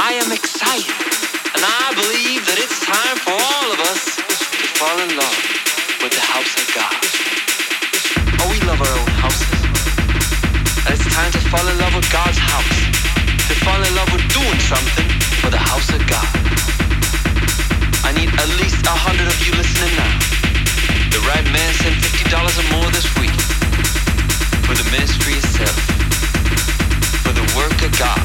I am excited, and I believe that it's time for all of us to fall in love with the house of God. Oh, we love our own houses. And it's time to fall in love with God's house. To fall in love with doing something for the house of God. I need at least a hundred of you listening now. The right man sent fifty dollars or more this week for the ministry itself, for the work of God,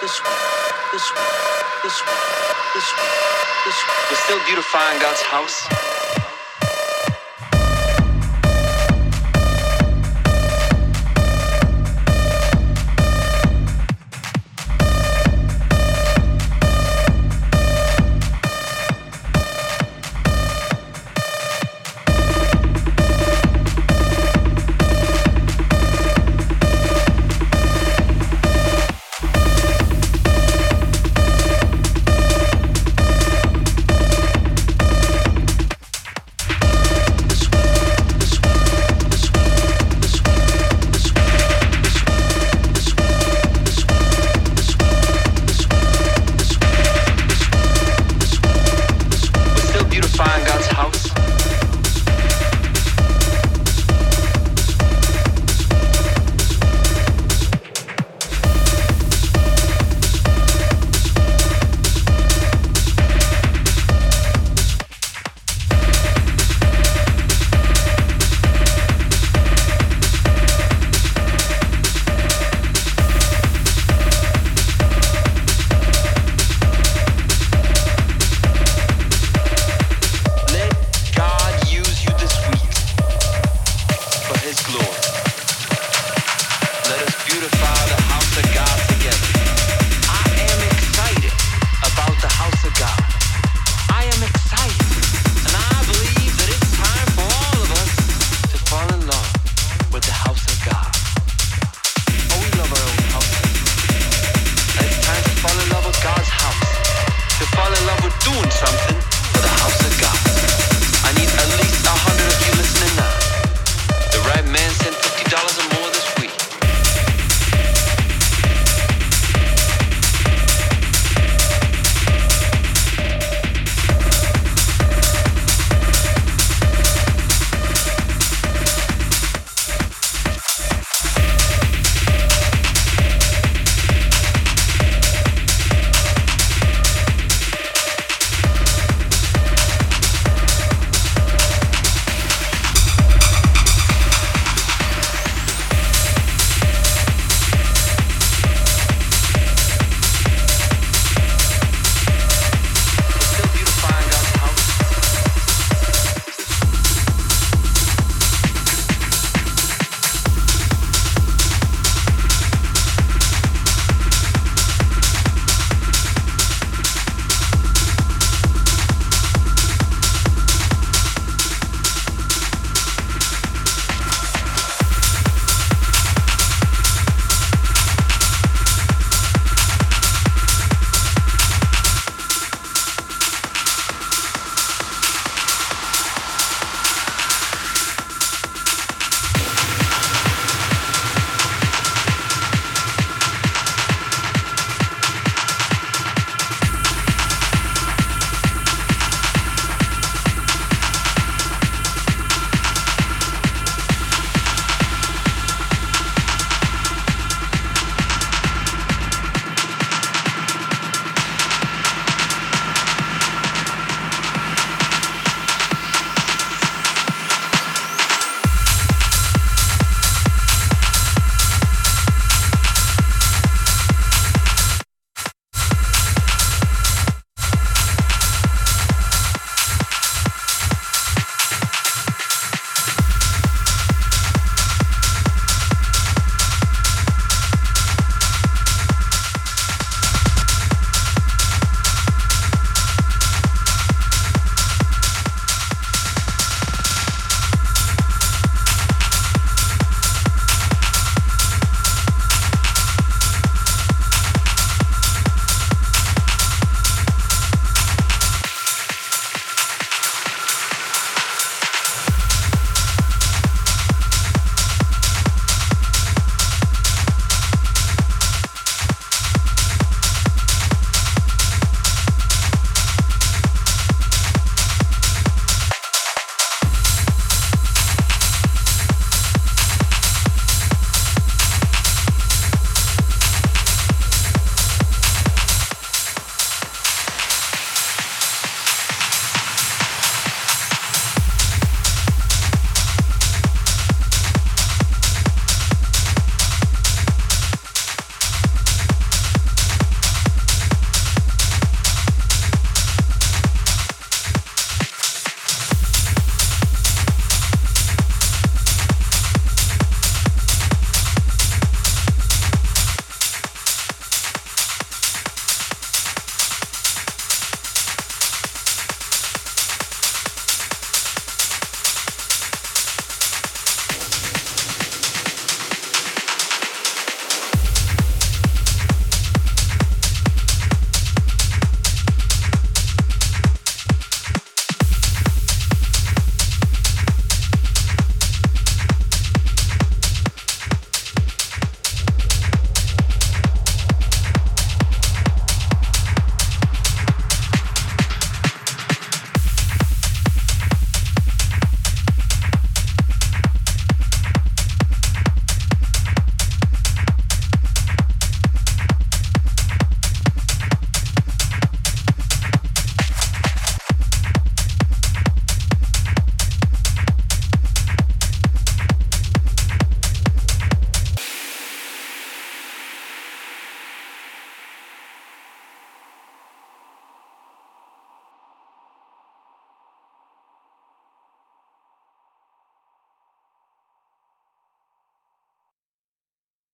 this way, this way, this way, this way, this way. You're still beautifying God's house.